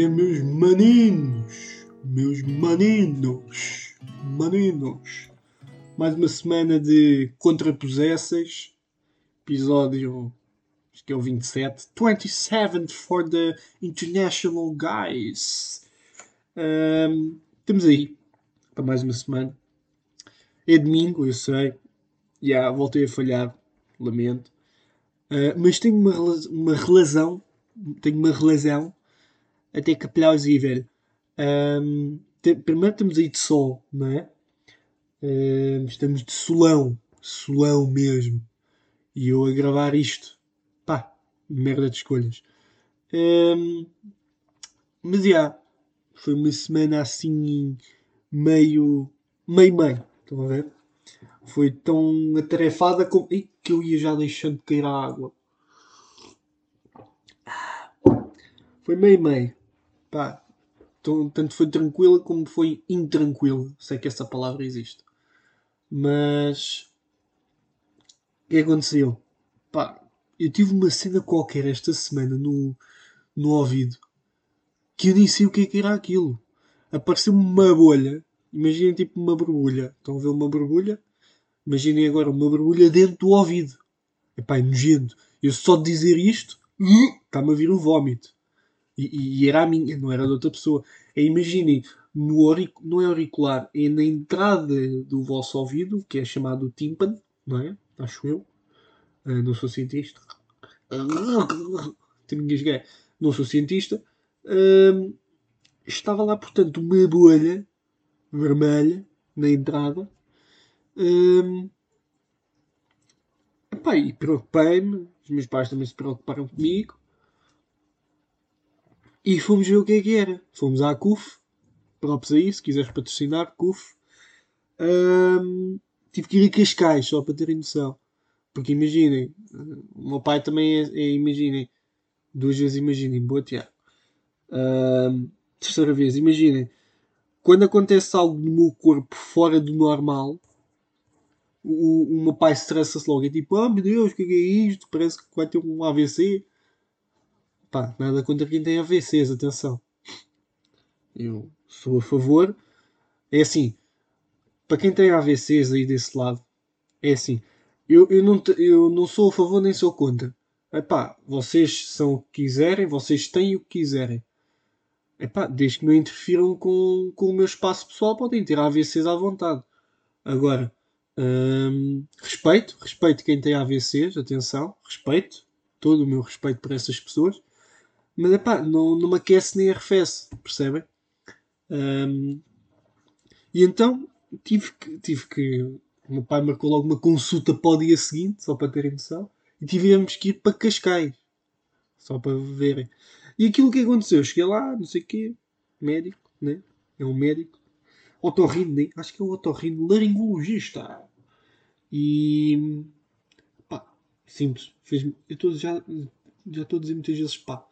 é, meus maninos? Meus maninos. Maninos. Mais uma semana de contrapossessas. Episódio. Acho que é o 27. 27 for the International Guys. Um, estamos aí. Para mais uma semana. É domingo, eu sei. Já yeah, voltei a falhar. Lamento. Uh, mas tenho uma, uma relação. Tenho uma relação até que plausível. Um, te, primeiro estamos aí de sol, não é? Um, estamos de solão, solão mesmo. E eu a gravar isto. Pá, merda de escolhas. Um, mas já, yeah, foi uma semana assim meio. meio meio. Estão a ver? Foi tão atarefada como. Ih, que eu ia já deixando de cair a água. Foi meio meio. Pá, tanto foi tranquila como foi intranquila. Sei que essa palavra existe. Mas. O que aconteceu? Pá, eu tive uma cena qualquer esta semana no, no ouvido que eu nem sei o que é que era aquilo. Apareceu-me uma bolha. Imaginem tipo uma borbulha. Estão a ver uma borbulha? Imaginem agora uma borbulha dentro do ouvido. Epá, é nojento. Eu só de dizer isto, está-me a vir um vómito. E, e, era a minha, não era de outra pessoa. Imaginem, no auric, não é auricular, é na entrada do vosso ouvido, que é chamado tímpano, não é? Acho eu. Uh, não sou cientista. Não sou cientista. Uh, estava lá, portanto, uma bolha vermelha na entrada. Uh, epá, e preocupei-me. Os meus pais também se preocuparam comigo. E fomos ver o que é que era. Fomos à CUF, próprios aí, se quiseres patrocinar, CUF. Um, tive que ir a Cascais, só para terem noção. Porque imaginem, o meu pai também é, é imaginem, duas vezes imaginem, boa Tiago. Um, terceira vez, imaginem, quando acontece algo no meu corpo fora do normal, o, o meu pai estressa-se logo. É tipo, ah oh, meu Deus, o é, que é isto? Parece que vai ter um AVC. Pá, nada contra quem tem AVCs, atenção. Eu sou a favor. É assim, para quem tem AVCs aí desse lado, é assim, eu, eu, não, eu não sou a favor nem sou contra. Epá, vocês são o que quiserem, vocês têm o que quiserem. Epá, desde que não interfiram com, com o meu espaço pessoal, podem ter AVCs à vontade. Agora, hum, respeito, respeito quem tem AVCs, atenção, respeito, todo o meu respeito por essas pessoas. Mas é pá, não, não me aquece nem arrefece, percebem? Um, e então tive que, tive que. O meu pai marcou logo uma consulta para o dia seguinte, só para terem noção, e tivemos que ir para Cascais, só para verem. E aquilo que aconteceu, cheguei lá, não sei o quê, médico, né? É um médico, otorrino, acho que é um otorrino laringologista. E pá, simples, fez eu tô, já já estou a dizer muitas vezes pá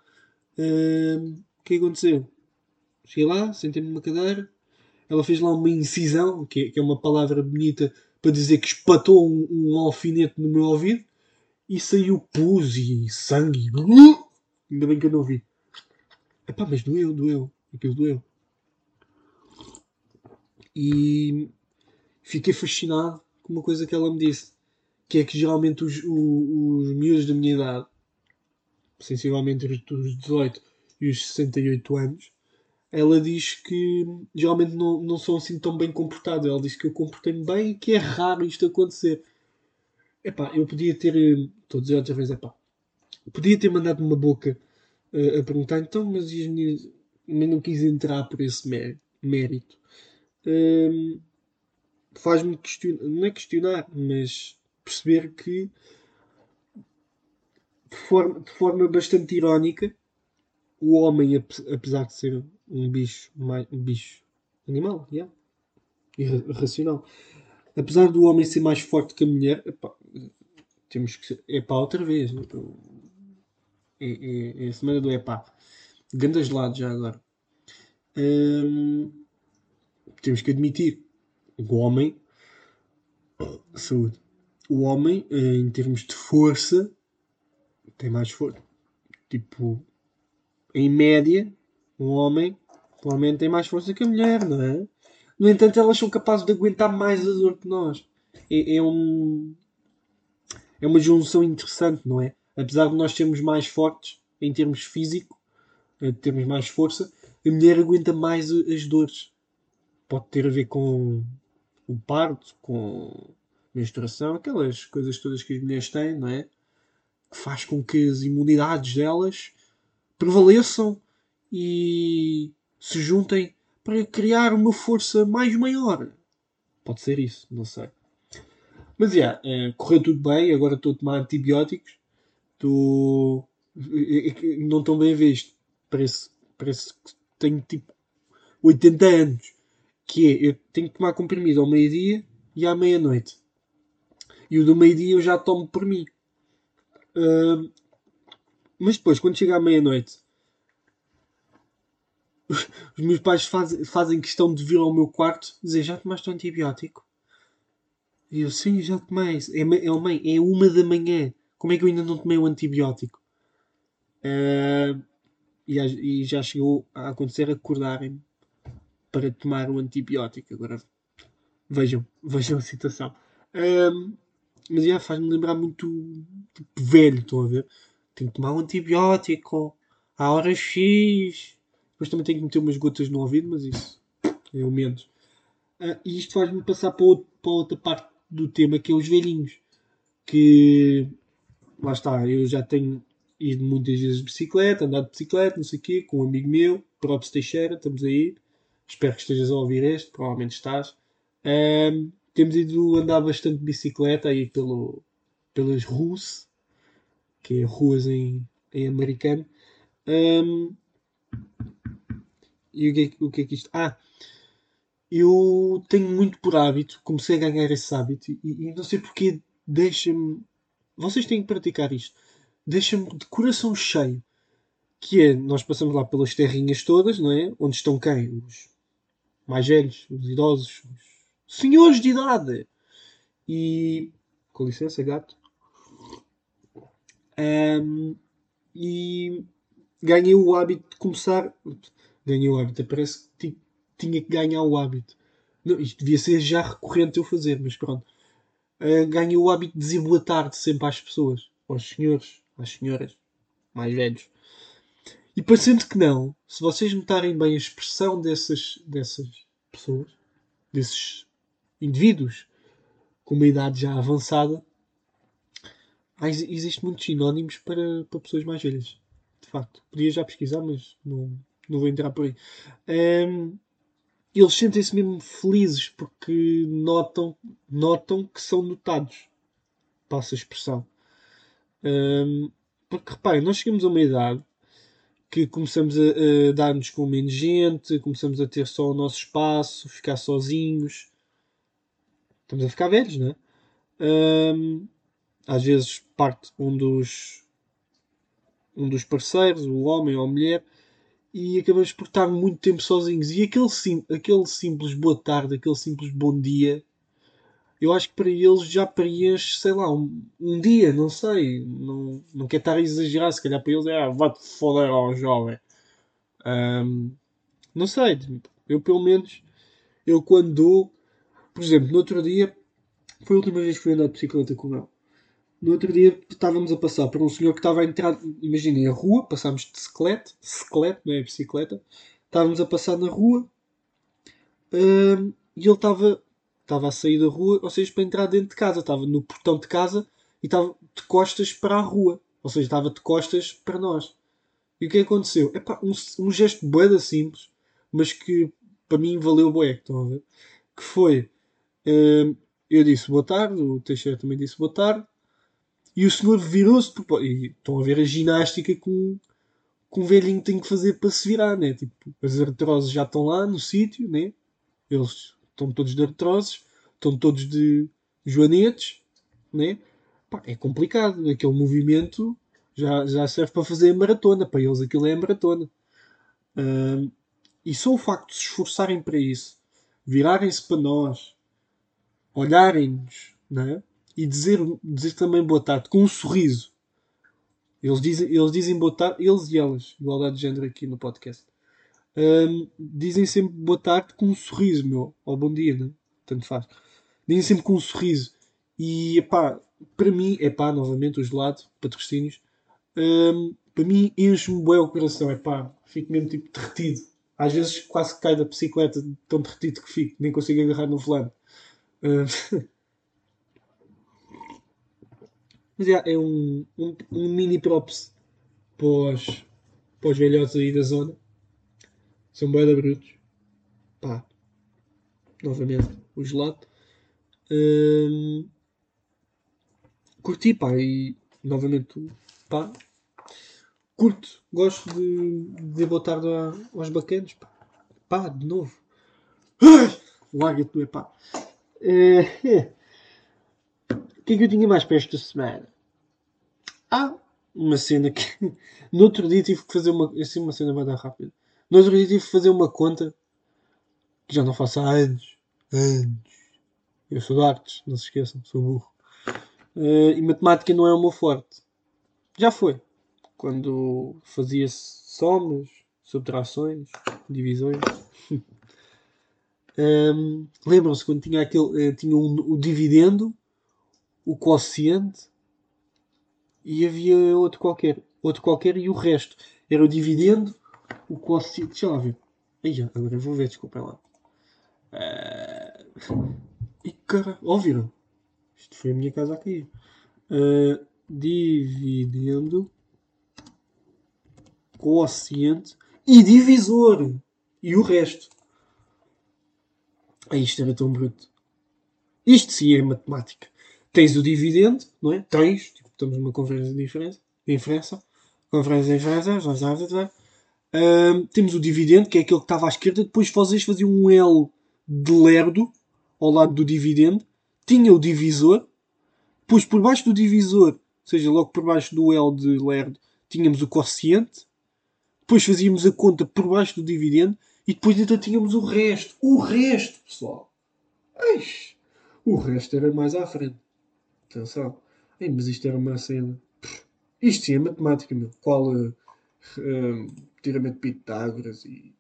o que aconteceu? Cheguei lá, sentei-me numa cadeira, ela fez lá uma incisão, que é, que é uma palavra bonita para dizer que espatou um, um, alfinete no meu ouvido e saiu pus e sangue. Ainda bem que eu não vi. Epá, mas doeu, doeu. Aquilo doeu. E fiquei fascinado com uma coisa que ela me disse. Que é que geralmente os, os, os miúdos da minha idade sensivelmente entre os 18 e os 68 anos, ela diz que geralmente não, não são assim tão bem comportados. Ela diz que eu comportei-me bem e que é raro isto acontecer. Epá, eu podia ter. Estou a dizer outra vez, epá. Podia ter mandado uma boca uh, a perguntar, então, mas as meninas. Mas não quis entrar por esse mérito. Faz-me questionar, não é questionar, mas perceber que de forma, de forma bastante irónica, o homem, apesar de ser um bicho, um bicho animal, yeah, irracional, apesar do homem ser mais forte que a mulher, epá, temos que é pá outra vez. É, é, é a semana do epá. Grandes lados já agora. Hum, temos que admitir o homem saúde. O homem, em termos de força, tem mais força. Tipo, em média, Um homem, provavelmente, tem mais força que a mulher, não é? No entanto, elas são capazes de aguentar mais a dor que nós. É, é, um, é uma junção interessante, não é? Apesar de nós sermos mais fortes em termos físico, de termos mais força, a mulher aguenta mais as dores. Pode ter a ver com o parto, com menstruação, aquelas coisas todas que as mulheres têm, não é? Faz com que as imunidades delas prevaleçam e se juntem para criar uma força mais maior. Pode ser isso, não sei. Mas yeah, é, correu tudo bem, agora estou a tomar antibióticos. Estou. Não estão bem visto. Parece, parece que tenho tipo 80 anos. Que é, eu tenho que tomar comprimido ao meio-dia e à meia-noite. E o do meio-dia eu já tomo por mim. Mas depois, quando chega à meia-noite, os, meus pais faz, fazem questão de vir ao meu quarto dizer: Já tomaste o antibiótico? E eu, sim, já tomei. É, é, mãe, é uma da manhã. Como é que eu ainda não tomei o antibiótico? Uh, e, e, já chegou a acontecer acordarem-me para tomar o antibiótico. Agora vejam, vejam a situação. Mas já faz-me lembrar muito tipo, velho, estão a ver? Tenho que tomar um antibiótico à hora X. Depois também tenho que meter umas gotas no ouvido, mas isso é o menos. Uh, e isto faz-me passar para, outro, para outra parte do tema que é os velhinhos. Que lá está, eu já tenho ido muitas vezes de bicicleta, andado de bicicleta, não sei o quê, com um amigo meu, próprio Teixeira, estamos a ir. Espero que estejas a ouvir este, provavelmente estás. Um, temos ido andar bastante de bicicleta aí pelo, pelas ruas, que é ruas em, em americano. Um, e o que, é, o que é que isto. Ah, eu tenho muito por hábito, comecei a ganhar esse hábito e, e não sei porque deixa-me. Vocês têm que praticar isto. Deixa-me de coração cheio. Que é, nós passamos lá pelas terrinhas todas, não é? Onde estão quem? Os mais velhos, os idosos, os senhores de idade. E. Com licença, gato. Um, e ganhei o hábito de começar. Ganhei o hábito, parece que tinha que ganhar o hábito. Não, isto devia ser já recorrente eu fazer, mas pronto. Uh, ganhei o hábito de dizer boa tarde sempre às pessoas, aos senhores, às senhoras, mais velhos. E parecendo que não, se vocês notarem bem a expressão dessas, dessas pessoas, desses indivíduos com uma idade já avançada, existem muitos sinónimos para, para pessoas mais velhas. De facto, podia já pesquisar, mas não, não vou entrar por aí. Um, eles sentem-se mesmo felizes porque notam, notam que são notados. Passa a expressão. Um, porque reparem, nós chegamos a uma idade que começamos a, a dar-nos com menos gente, começamos a ter só o nosso espaço, ficar sozinhos. Estamos a ficar velhos, não é? Um, às vezes parte um dos um dos parceiros, o homem ou a mulher, e acabamos por estar muito tempo sozinhos. E aquele, sim, aquele simples boa tarde, aquele simples bom dia, eu acho que para eles já preenche, sei lá, um, um dia, não sei. Não, não quero estar a exagerar, se calhar para eles é ah, vá-te foder ao jovem. Um, não sei, eu pelo menos, eu quando dou, por exemplo, no outro dia, foi a última vez que fui andar de bicicleta com ele. No outro dia estávamos a passar por um senhor que estava a entrar, imaginem, a rua, passámos de bicicleta, bicicleta, não é bicicleta, estávamos a passar na rua hum, e ele estava, estava a sair da rua, ou seja, para entrar dentro de casa, estava no portão de casa e estava de costas para a rua, ou seja, estava de costas para nós. E o que aconteceu? É um, um gesto boeda simples, mas que para mim valeu bué, estão a ver? Que foi, eu disse boa tarde, o Teixeira também disse boa tarde, e o senhor virou-se. E estão a ver a ginástica com, com um velhinho tem que fazer para se virar, né? Tipo, as artroses já estão lá no sítio, né? Eles estão todos de artroses, estão todos de joanetes, né? Pá, é complicado. Aquele movimento já, já serve para fazer maratona. Para eles aquilo é maratona. E só o facto de se esforçarem para isso, virarem-se para nós, olharem-nos, né? e dizer, dizer também boa tarde com um sorriso. Eles dizem, eles dizem boa tarde, eles e elas, igualdade de género aqui no podcast. um, dizem sempre boa tarde com um sorriso, meu. Ou bom dia, né? Tanto faz. Dizem sempre com um sorriso. E, epá, para mim, epá, novamente, o gelado, patrocínios, um, para mim enche-me bem o coração, epá, fico mesmo tipo derretido. Às vezes quase cai da bicicleta, tão derretido que fico, nem consigo agarrar no volante. Mas é, é um, um, um mini props para os velhotes aí da zona. São bem da brutos. Pá. Novamente, o gelado. Hum, curti, pá. E novamente, pá. Curto. Gosto de, de botar aos bacanos, pá. Pá, de novo. Larga-te do é. O que é que eu tinha mais para esta semana? Ah, uma cena que. No outro dia tive que fazer uma. Assim, uma cena vai dar rápido. No outro dia tive que fazer uma conta que já não faço há anos. Anos. Eu sou de artes, não se esqueçam, sou burro. Uh, e matemática não é o meu forte. Já foi. Quando fazia somas, subtrações, divisões. um, Lembram-se quando tinha aquele. Uh, tinha um, o dividendo, o quociente e havia outro qualquer. Outro qualquer e o resto. Era o dividendo, o quociente. Deixa lá ver. Aí, agora vou ver, desculpem lá. Uh... E cara, ouviram? Isto foi a minha casa a cair. Uh, dividendo, quociente e divisor. E o resto. Ah, isto era tão bruto. Isto sim é matemática. Tens o dividendo, não é? Tens, tipo, estamos numa conferência de diferença, de inferência, conferência de inferência, já sabes, uh, temos o dividendo, que é aquele que estava à esquerda, depois vocês faziam um L de lerdo ao lado do dividendo, tinha o divisor, depois por baixo do divisor, ou seja, logo por baixo do L de lerdo, tínhamos o quociente, depois fazíamos a conta por baixo do dividendo e depois ainda tínhamos o resto. O resto, pessoal. Eish, o resto era mais à frente. Atenção. Ei, mas isto era uma cena. Isto sim é matemática, meu. Qual uh, tiramento de Pitágoras e,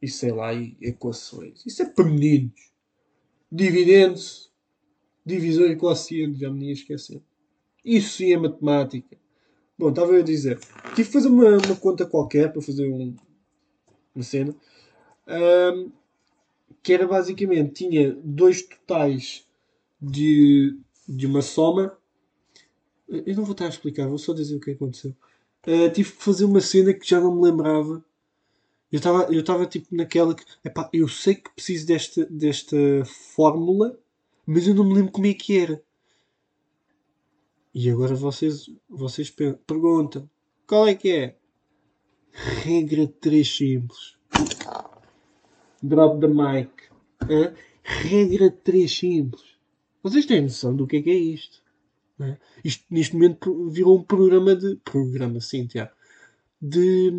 e sei lá, e equações. Isso é para meninos. Dividendos, divisor e quociente, já me ia esquecer. Isso sim é matemática. Bom, estava eu a dizer. Tive que fazer uma, uma conta qualquer para fazer um, uma cena. Um, que era basicamente, tinha dois totais de, de uma soma. Eu não vou estar a explicar, vou só dizer o que aconteceu. Uh, tive que fazer uma cena que já não me lembrava. Eu estava eu estava tipo naquela que. Epá, eu sei que preciso desta, desta fórmula, mas eu não me lembro como é que era. E agora vocês, vocês perguntam: qual é que é? Regra 3 simples. Drop the mic. Hã? Regra 3 simples. Vocês têm noção do que é que é isto? É? Isto neste momento virou um programa de. Programa, sim, Tiago. De,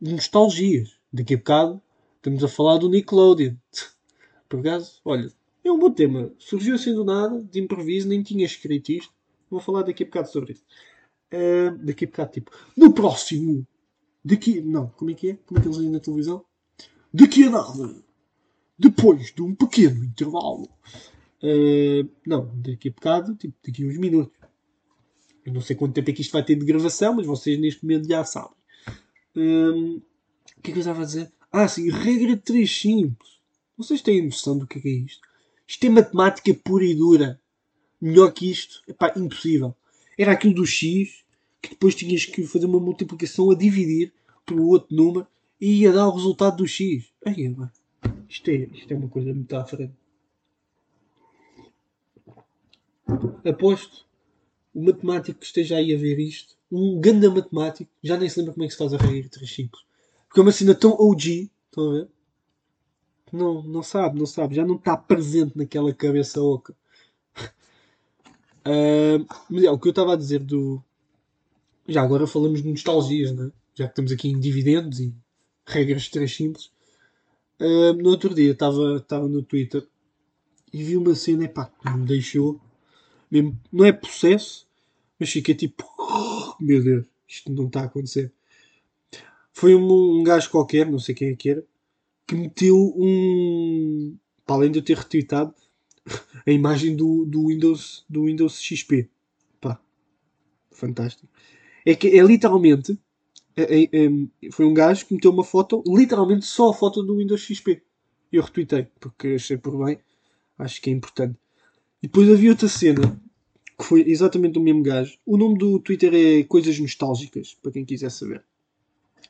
de nostalgias. Daqui a bocado estamos a falar do Nickelodeon. Por acaso, olha, é um bom tema. Surgiu assim do nada, de improviso, nem tinha escrito isto. Vou falar daqui a bocado sobre isso. Uh, daqui a bocado, tipo, no próximo. Daqui. Não, como é que é? Como é que eles dizem na televisão? Daqui a nada. Depois de um pequeno intervalo. Uh, não, daqui a bocado, tipo, daqui a uns minutos. Eu não sei quanto tempo é que isto vai ter de gravação, mas vocês neste momento já sabem. Um, o que é que eu estava a dizer? Ah, sim, regra 3 simples. Vocês têm noção do que é, que é isto? Isto é matemática pura e dura. Melhor que isto, epá, impossível. Era aquilo do x, que depois tinhas que fazer uma multiplicação a dividir pelo outro número e ia dar o resultado do x. Aí, isto, é, isto é uma coisa à frente. Aposto, o matemático que esteja aí a ver isto, um grande matemático, já nem se lembra como é que se faz a regra 3 simples. Porque é uma cena tão OG, estão a ver? Não, não sabe, não sabe, já não está presente naquela cabeça oca. Uh, mas é o que eu estava a dizer do. Já agora falamos de nostalgias, né? já que estamos aqui em dividendos e regras três simples. Uh, no outro dia estava, no Twitter e vi uma cena epá, que me deixou. Mesmo, não é processo, mas fiquei tipo: oh, meu Deus, isto não está a acontecer. Foi um, um gajo qualquer, não sei quem é que era, que meteu um. Para além de eu ter retweetado a imagem do, do, Windows, do Windows XP. Pá, fantástico. É que é literalmente. É, é, é, foi um gajo que meteu uma foto, literalmente só a foto do Windows XP. Eu retweetei, porque achei por bem. Acho que é importante. E depois havia outra cena que foi exatamente o mesmo gajo. O nome do Twitter é Coisas Nostálgicas, para quem quiser saber.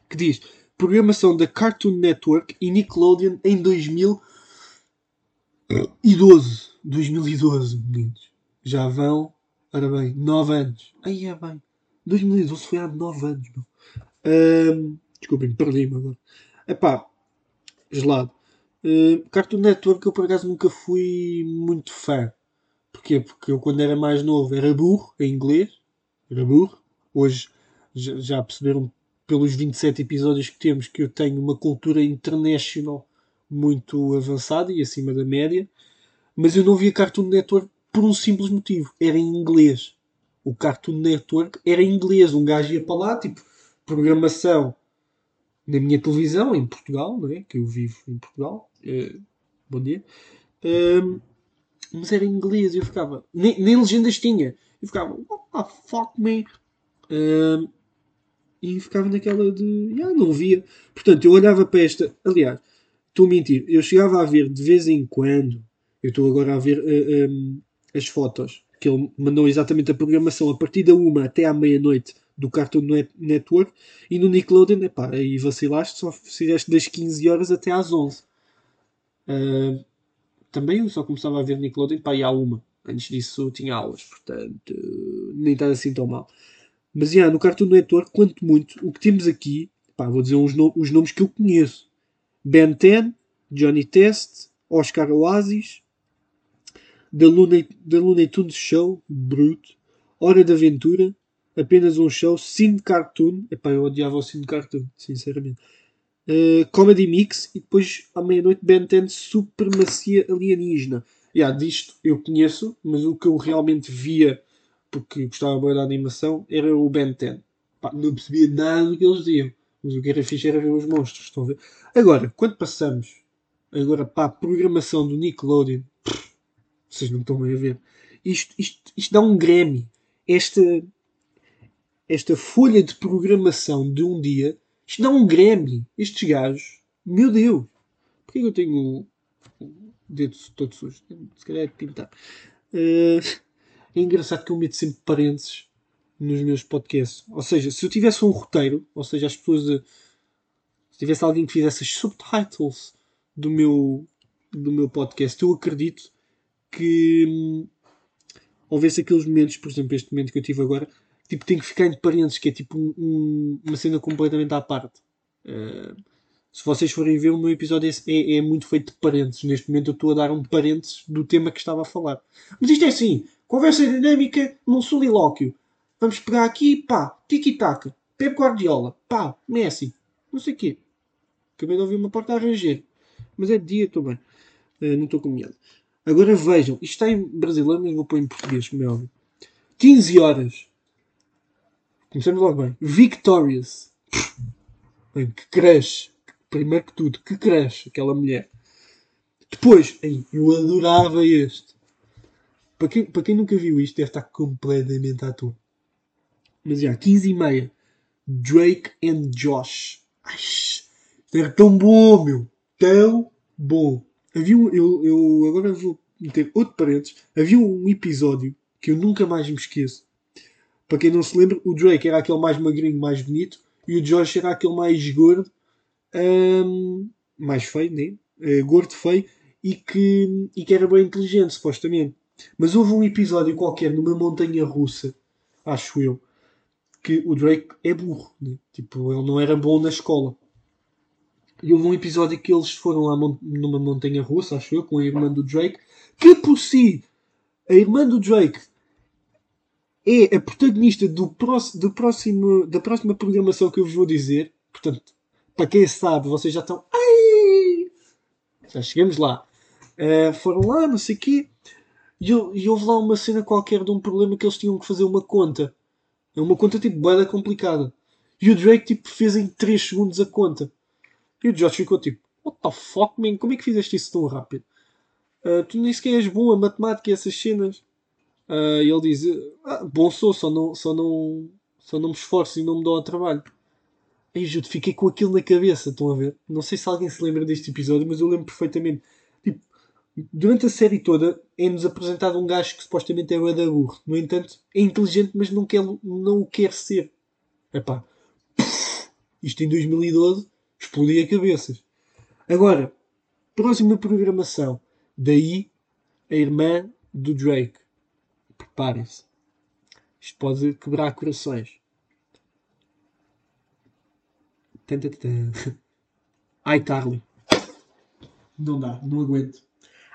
Que diz programação da Cartoon Network e Nickelodeon em 2012. 2012, meninos. Já vão, ora bem, 9 anos. Aí é bem. 2012 foi há 9 anos, meu. Um, desculpem, perdi-me agora. Epá, gelado. Cartoon Network eu por acaso nunca fui muito fã. Porquê? Porque eu quando era mais novo era burro em inglês. Era burro. Hoje já perceberam pelos 27 episódios que temos que eu tenho uma cultura internacional muito avançada e acima da média. Mas eu não via Cartoon Network por um simples motivo. Era em inglês. O Cartoon Network era em inglês. Um gajo ia para lá, tipo, programação na minha televisão, em Portugal, não é? Que eu vivo em Portugal. Uh, bom dia. Uh, mas era em inglês eu ficava. Nem, nem legendas tinha. Eu ficava, what the fuck, man? Uh, e ficava naquela de. Yeah, não via. Portanto, eu olhava para esta. Aliás, estou a mentir. Eu chegava a ver de vez em quando. Eu estou agora a ver uh, eh, um, as fotos. Que ele mandou exatamente a programação a partir da uma até à meia-noite do Cartoon Network. E no Nickelodeon, epá, aí vacilaste, só fizeste das 15 horas até às 11. Uh, também eu só começava a ver Nickelodeon para ir à uma. Antes disso tinha aulas, portanto nem está assim tão mal. Mas yeah, no Cartoon Network, quanto muito, o que temos aqui, pá, vou dizer no os nomes que eu conheço: Ben 10, Johnny Test, Oscar Oasis, The Looney, The Looney Tunes Show, Brute, Hora de Aventura, apenas um show, Cine Cartoon, epá, eu odiava o Cine Cartoon, sinceramente. Uh, Comedy Mix e depois à meia-noite Ben 10 Supremacia Alienígena. Yeah, disto eu conheço, mas o que eu realmente via porque gostava bem da animação era o Ben 10. Pá, não percebia nada do que eles diziam, mas o que era fixe era ver os monstros. Estão a ver? Agora, quando passamos agora para a programação do Nickelodeon, vocês não estão bem a ver. Isto, isto, isto dá um Grammy. Esta, esta folha de programação de um dia isto dá um Grammy. Estes gajos, meu Deus, porquê que eu tenho o dedo todo sujo? Se calhar é de pintar. Uh, é engraçado que eu meto sempre parênteses nos meus podcasts. Ou seja, se eu tivesse um roteiro, ou seja, as pessoas. Eh, se tivesse alguém que fizesse as subtitles do meu, do meu podcast, eu acredito que hum, houvesse aqueles momentos, por exemplo, este momento que eu tive agora, tipo, tem que ficar entre parênteses, que é tipo um, um, uma cena completamente à parte. Uh, se vocês forem ver, o meu episódio é, é, é, muito feito de parênteses. Neste momento eu estou a dar um parênteses do tema que estava a falar. Mas isto é assim: conversa dinâmica num solilóquio. Vamos pegar aqui, pá, tiki-taka, Pep Guardiola, pá, Messi, não sei o quê. Acabei de ouvir uma porta a ranger. Mas é de dia, estou bem. Uh, não estou com medo. Agora vejam, isto está em brasileiro, mas vou pôr em português, como é óbvio. 15 horas. Começamos logo bem. Victorious. Que crush. Primeiro que tudo, que crush aquela mulher. Depois, eu adorava este. Para quem, para quem nunca viu isto, deve estar completamente à toa. Mas já, 15 e meia. Drake and Josh. Ai, era tão bom, meu. Tão bom. Havia um, eu, eu agora vou meter outro parênteses. Havia um episódio que eu nunca mais me esqueço para quem não se lembra, o Drake era aquele mais magrinho, mais bonito, e o Josh era aquele mais gordo, um, mais feio, né? Uh, gordo, feio, e que, e que era bem inteligente, supostamente. Mas houve um episódio qualquer numa montanha russa, acho eu, que o Drake é burro, né? tipo, ele não era bom na escola. E houve um episódio que eles foram lá numa montanha russa, acho eu, com a irmã do Drake, que por si, a irmã do Drake é a protagonista do, do próximo, da próxima programação que eu vos vou dizer. Portanto, para quem sabe, vocês já estão. Ai! Já chegamos lá. Uh, foram lá, não sei o quê. E, e houve lá uma cena qualquer de um problema que eles tinham que fazer uma conta. É uma conta tipo bem complicada. E o Drake tipo, fez em 3 segundos a conta. E o Josh ficou tipo, What the fuck, man? Como é que fizeste isso tão rápido? Uh, tu nem sequer és bom a matemática e essas cenas. Uh, ele diz: ah, Bom sou, só não, só, não, só não me esforço e não me dou ao trabalho. Aí juro, fiquei com aquilo na cabeça, estão a ver? Não sei se alguém se lembra deste episódio, mas eu lembro perfeitamente. Tipo, durante a série toda é-nos apresentado um gajo que supostamente é o burro. No entanto, é inteligente, mas não, quer, não o quer ser. Epá, isto em 2012 explodia cabeças. Agora, próxima programação. Daí a irmã do Drake. Preparem-se. Isto pode quebrar corações. Ai, Carly. Não dá, não aguento.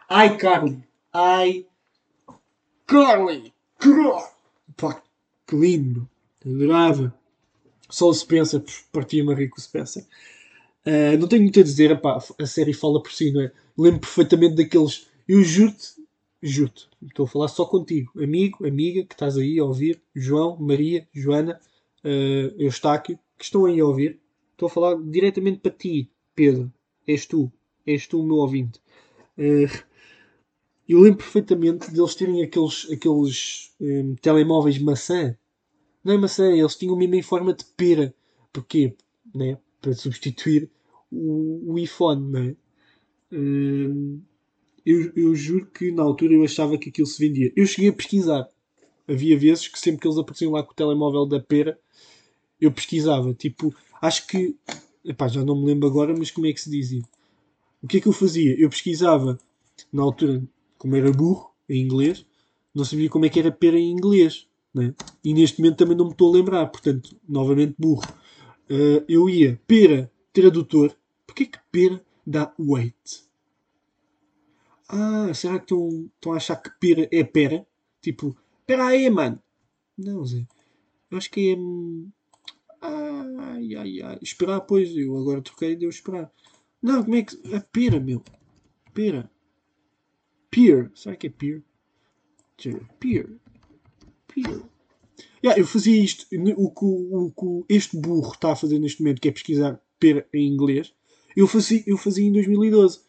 Ai, Carly. Ai, Carly. Pá, que lindo. Adorava. Só o Spencer, partia-me com o Spencer. Uh, não tenho muito a dizer, epá, a série fala por si, não é? Lembro perfeitamente daqueles. Eu juro-te, juro-te, estou a falar só contigo, amigo, amiga, que estás aí a ouvir, João, Maria, Joana, uh, Eustáquio, que estão aí a ouvir. Estou a falar diretamente para ti, Pedro. És tu, és tu o meu ouvinte. Uh, eu lembro perfeitamente deles terem aqueles, aqueles um, telemóveis maçã. Não é maçã, eles tinham mesmo em forma de pera. Porquê? Né? para substituir o, o iPhone, não é? Hum, eu, eu juro que na altura eu achava que aquilo se vendia. Eu cheguei a pesquisar. Havia vezes que sempre que eles apareciam lá com o telemóvel da pera, eu pesquisava. Tipo, acho que. Epá, já não me lembro agora, mas como é que se dizia? O que é que eu fazia? Eu pesquisava, na altura, como era burro, em inglês, não sabia como é que era pera em inglês. Né? E neste momento também não me estou a lembrar. Portanto, novamente burro uh, eu ia pera tradutor. Porquê que pera dá wait? Ah, será que estão, a achar que pera é pera? Tipo, pera aí, mano. Não, Zé. Eu acho que é. Hum, ai, ai, ai. Esperar, pois. Eu agora troquei de eu esperar. Não, como é que. A pera, meu. Pera. Peer. Será que é peer? Peer. Peer. Yeah, eu fazia isto. O que, o que este burro está a fazer neste momento, que é pesquisar pera em inglês, eu fazia, eu fazia em 2012.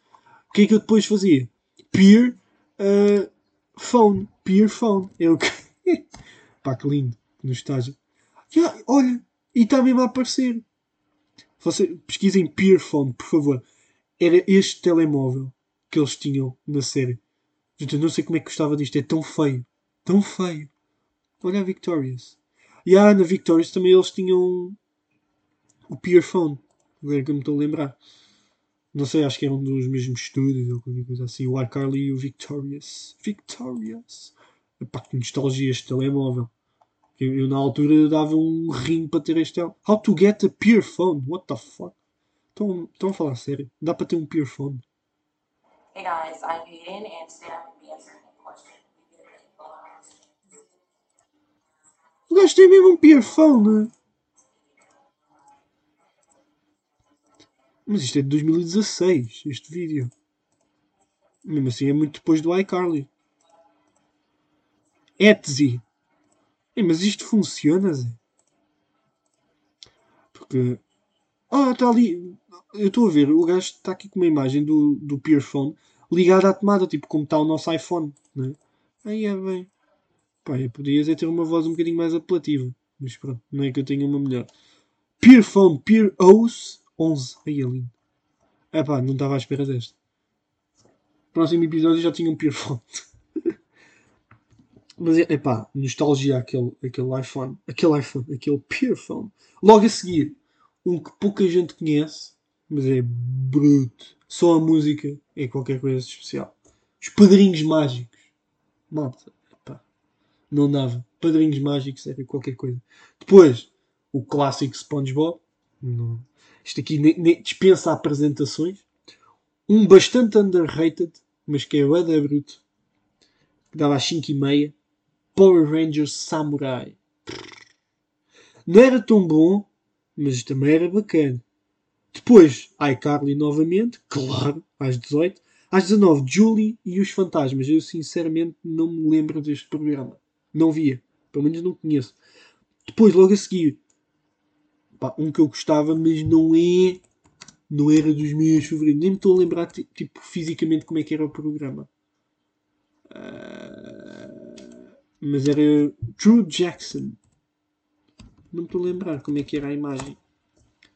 O que é que eu depois fazia? Peer uh, phone. Peer phone. É o que. Pá, que lindo. No estágio. Yeah, olha, e está mesmo a aparecer. Você, pesquisem Peer phone, por favor. Era este telemóvel que eles tinham na série. Gente, eu não sei como é que gostava disto. É tão feio. Tão feio. Olha a Victorious. E ah, na Victorious também eles tinham o Peerphone. Agora que eu me estou a lembrar. Não sei, acho que eram dos mesmos estúdios ou qualquer coisa assim. O iCarly e o Victorious. Victorious. Epá, que nostalgia este telemóvel. Eu, eu, na altura dava um rim para ter este telemóvel. How to get a Peerphone? What the fuck? Estão, estão a falar sério? Dá para ter um Peerphone? Hey guys, I'm Hayden and today I'm going to be answering a question. O gajo tem mesmo um Peerphone. É? Mas isto é de 2016, este vídeo. Mesmo assim é muito depois do iCarly. Etsy. É, mas isto funciona, Zé? Porque... Ah, está ali... Eu estou a ver, o gajo está aqui com uma imagem do, do Peerphone ligado à tomada, tipo como está o nosso iPhone. Né? Aí é bem. Pá, podias é ter uma voz um bocadinho mais apelativa. Mas pronto, não é que eu tenha uma melhor. Peerphone Peer OS 11. Aí é lindo. É pá, não estava à espera deste. Próximo episódio já tinha um Peerphone. Mas é pá, nostalgia aquele, aquele iPhone. Aquele iPhone, aquele Peerphone. Logo a seguir, um que pouca gente conhece, mas é bruto. Só a música é qualquer coisa especial. Os padrinhos mágicos. Malta não dava. Padrinhos Mágicos era qualquer coisa. Depois, o clássico SpongeBob. Não. Isto aqui dispensa apresentações. Um bastante underrated, mas que é o Eda Bruto. Que dava às 5 e meia. Power Rangers Samurai. Não era tão bom, mas também era bacana. Depois, iCarly novamente, claro, às 18. Às 19, Julie e os Fantasmas. Eu sinceramente não me lembro deste programa. Não via. Pelo menos não conheço. Depois, logo a seguir, pá, um que eu gostava, mas não é Não era dos meus favoritos. Nem me estou a lembrar, tipo, fisicamente como é que era o programa. Uh, mas era True Jackson. Não me estou a lembrar como é que era a imagem.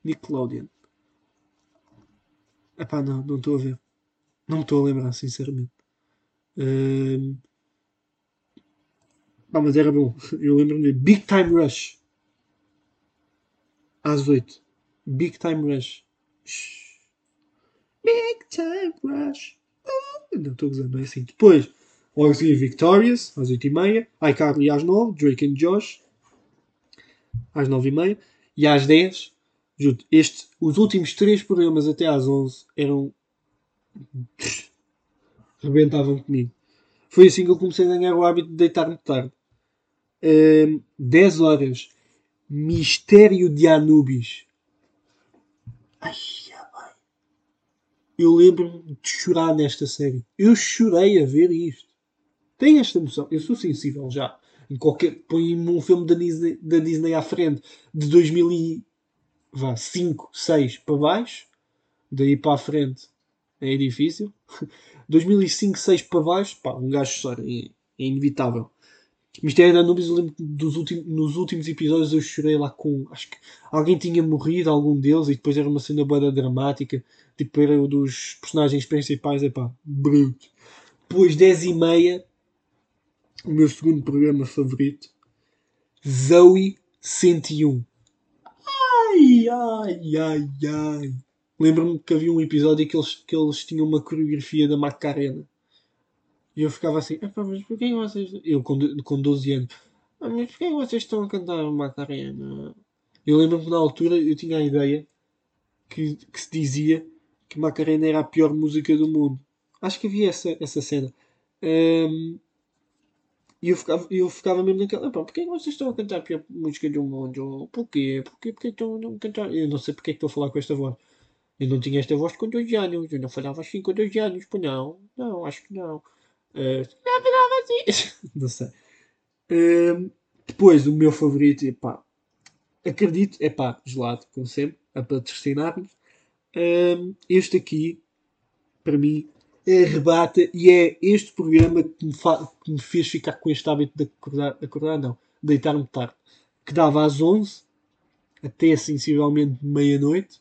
Nickelodeon. Epá, não, não estou a ver. Não me estou a lembrar, sinceramente. Uh, mas era bom. Eu lembro-me de Big Time Rush. Às 8. Big Time Rush. Big Time Rush. Oh, não estou usando, é assim. Depois, logo seguir, Victorious, às 8h30. iCarly às 9. Drake and Josh, às 9h30. E às 10, juro, este, os últimos 3 programas até às 11 eram. rebentavam comigo. Foi assim que eu comecei a ganhar o hábito de deitar-me tarde. 10 horas. Mistério de Anubis. Ai, ai. Eu lembro-me de chorar nesta série. Eu chorei a ver isto. Tem esta noção. Eu sou sensível já. Em qualquer. Põe-me um filme da Disney, da Disney à frente de 2005, 6 para baixo. Daí para a frente é difícil. 2005, 6 para baixo, pá, um gajo chora. É, é inevitável. Mistério da Anubis, eu lembro dos últimos, nos últimos episódios eu chorei lá com. Acho que alguém tinha morrido, algum deles, e depois era uma cena boa dramática. Tipo, era um dos personagens principais, é pá, bruto. Depois, 10 e meia, o meu segundo programa favorito, Zoe 101. Ai, ai, ai, ai. Lembro-me que havia um episódio que eles, que eles tinham uma coreografia da Macarena. E eu ficava assim, mas porquê vocês. Eu com, com 12 anos, ah, mas porquê vocês estão a cantar Macarena? Eu lembro-me que na altura eu tinha a ideia que, que se dizia que Macarena era a pior música do mundo. Acho que havia essa, essa cena. Um, e eu ficava, eu ficava mesmo naquela, pá, porquê vocês estão a cantar a pior música do mundo? Porquê? Porquê, porquê estão a cantar? Eu não sei porque é que estou a falar com esta voz. Eu não tinha esta voz com 12 anos. Eu não falava assim com 12 anos. Pô, não. Não, acho que não. Uh, não sei. Uh, depois, o meu favorito, epá, acredito, é pá, gelado, como sempre, a patrocinar-nos. Uh, este aqui, para mim, é arrebata e é este programa que me, que me, fez ficar com este hábito de acordar, acordar não, deitar-me tarde, que dava às 11 até sensivelmente meia-noite,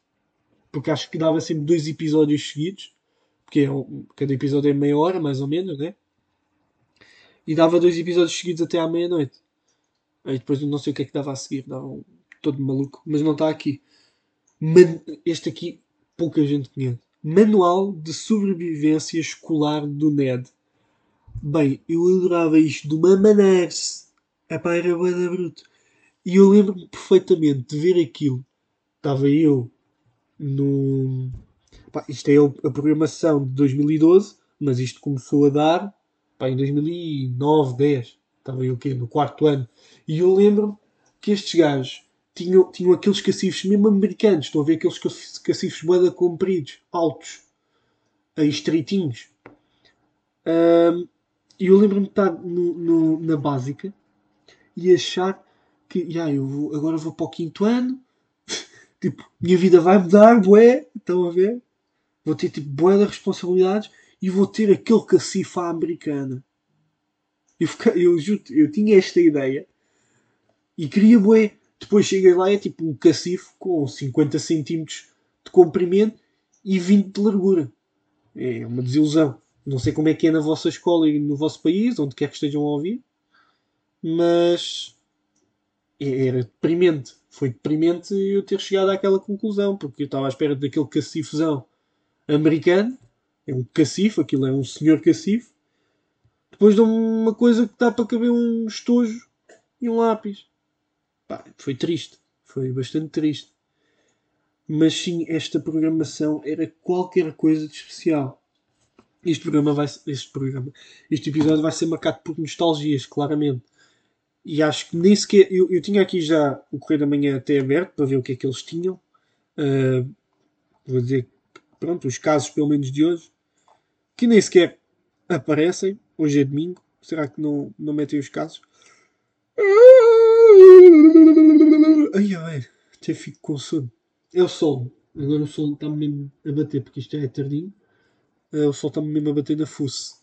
porque acho que dava sempre dois episódios seguidos, porque é um, cada episódio é meia hora, mais ou menos, né? E dava dois episódios seguidos até à meia-noite. Aí depois não sei o que é que dava a seguir, dava um todo maluco, mas não está aqui. Man este aqui pouca gente conhece. Manual de Sobrevivência Escolar do NED. Bem, eu adorava isto de uma maneira. Epá, era banda bruto. E eu lembro-me perfeitamente de ver aquilo. Estava eu no. Isto é a programação de 2012, mas isto começou a dar pá, em 2009, 10, estava eu aqui no quarto ano, e eu lembro-me que estes gajos tinham, tinham aqueles cacifes mesmo americanos, estão a ver aqueles cacifes boeda compridos, altos, estreitinhos. Um, e eu lembro-me de estar no, no, na básica e achar que yeah, eu vou, agora vou para o quinto ano, tipo, minha vida vai mudar, bué, estão a ver? Vou ter tipo bué de responsabilidades e vou ter aquele cacife à americana. Eu, eu, eu, eu tinha esta ideia e queria bué. Depois cheguei lá é tipo um cacife com 50 cm de comprimento e 20 de largura. É uma desilusão. Não sei como é que é na vossa escola e no vosso país, onde quer que estejam a ouvir, mas era deprimente. Foi deprimente eu ter chegado àquela conclusão, porque eu estava à espera daquele cacifezão americano é um cacifo, aquilo é um senhor cacifo. Depois dão uma coisa que dá para caber um estojo e um lápis. Pá, foi triste. Foi bastante triste. Mas sim, esta programação era qualquer coisa de especial. Este programa vai este programa, este episódio vai ser marcado por nostalgias, claramente. E acho que nem sequer. Eu, eu tinha aqui já o Correio da Manhã até aberto para ver o que é que eles tinham. Uh, vou dizer, pronto, os casos pelo menos de hoje que nem sequer aparecem. Hoje é domingo. Será que não, não metem os casos? Ai ai, até fico com sono. Eu sono. Agora o sol está-me mesmo a bater, porque isto é tardinho. Uh, o sol está-me mesmo a bater na fuce.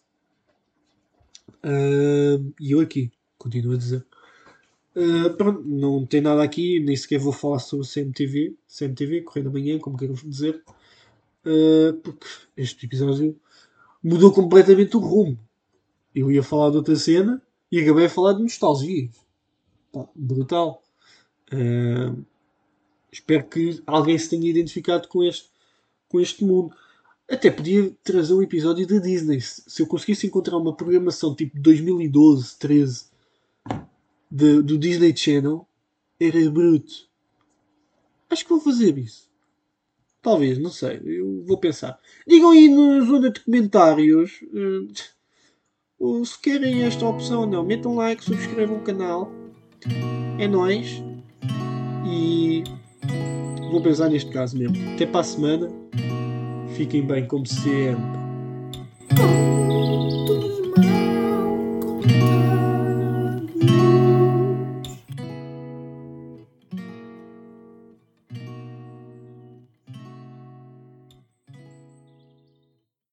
Uh, e eu aqui, continuo a dizer. Uh, pronto, não tem nada aqui, nem sequer vou falar sobre o CMTV, CMTV, Correio da Manhã, como queiram dizer, porque este episódio mudou completamente o rumo. Eu ia falar de outra cena e acabei a falar de nostalgia. Pá, brutal. Uh, espero que alguém se tenha identificado com este, com este mundo. Até podia trazer um episódio da Disney. Se eu conseguisse encontrar uma programação tipo 2012, 13 de, do Disney Channel, era bruto. Acho que vou fazer isso. Talvez, não sei. Eu vou pensar. Digam aí na zona de comentários uh, se querem esta opção ou não. Metam like, subscrevam o canal. É nóis. E vou pensar neste caso mesmo. Até para a semana. Fiquem bem como sempre.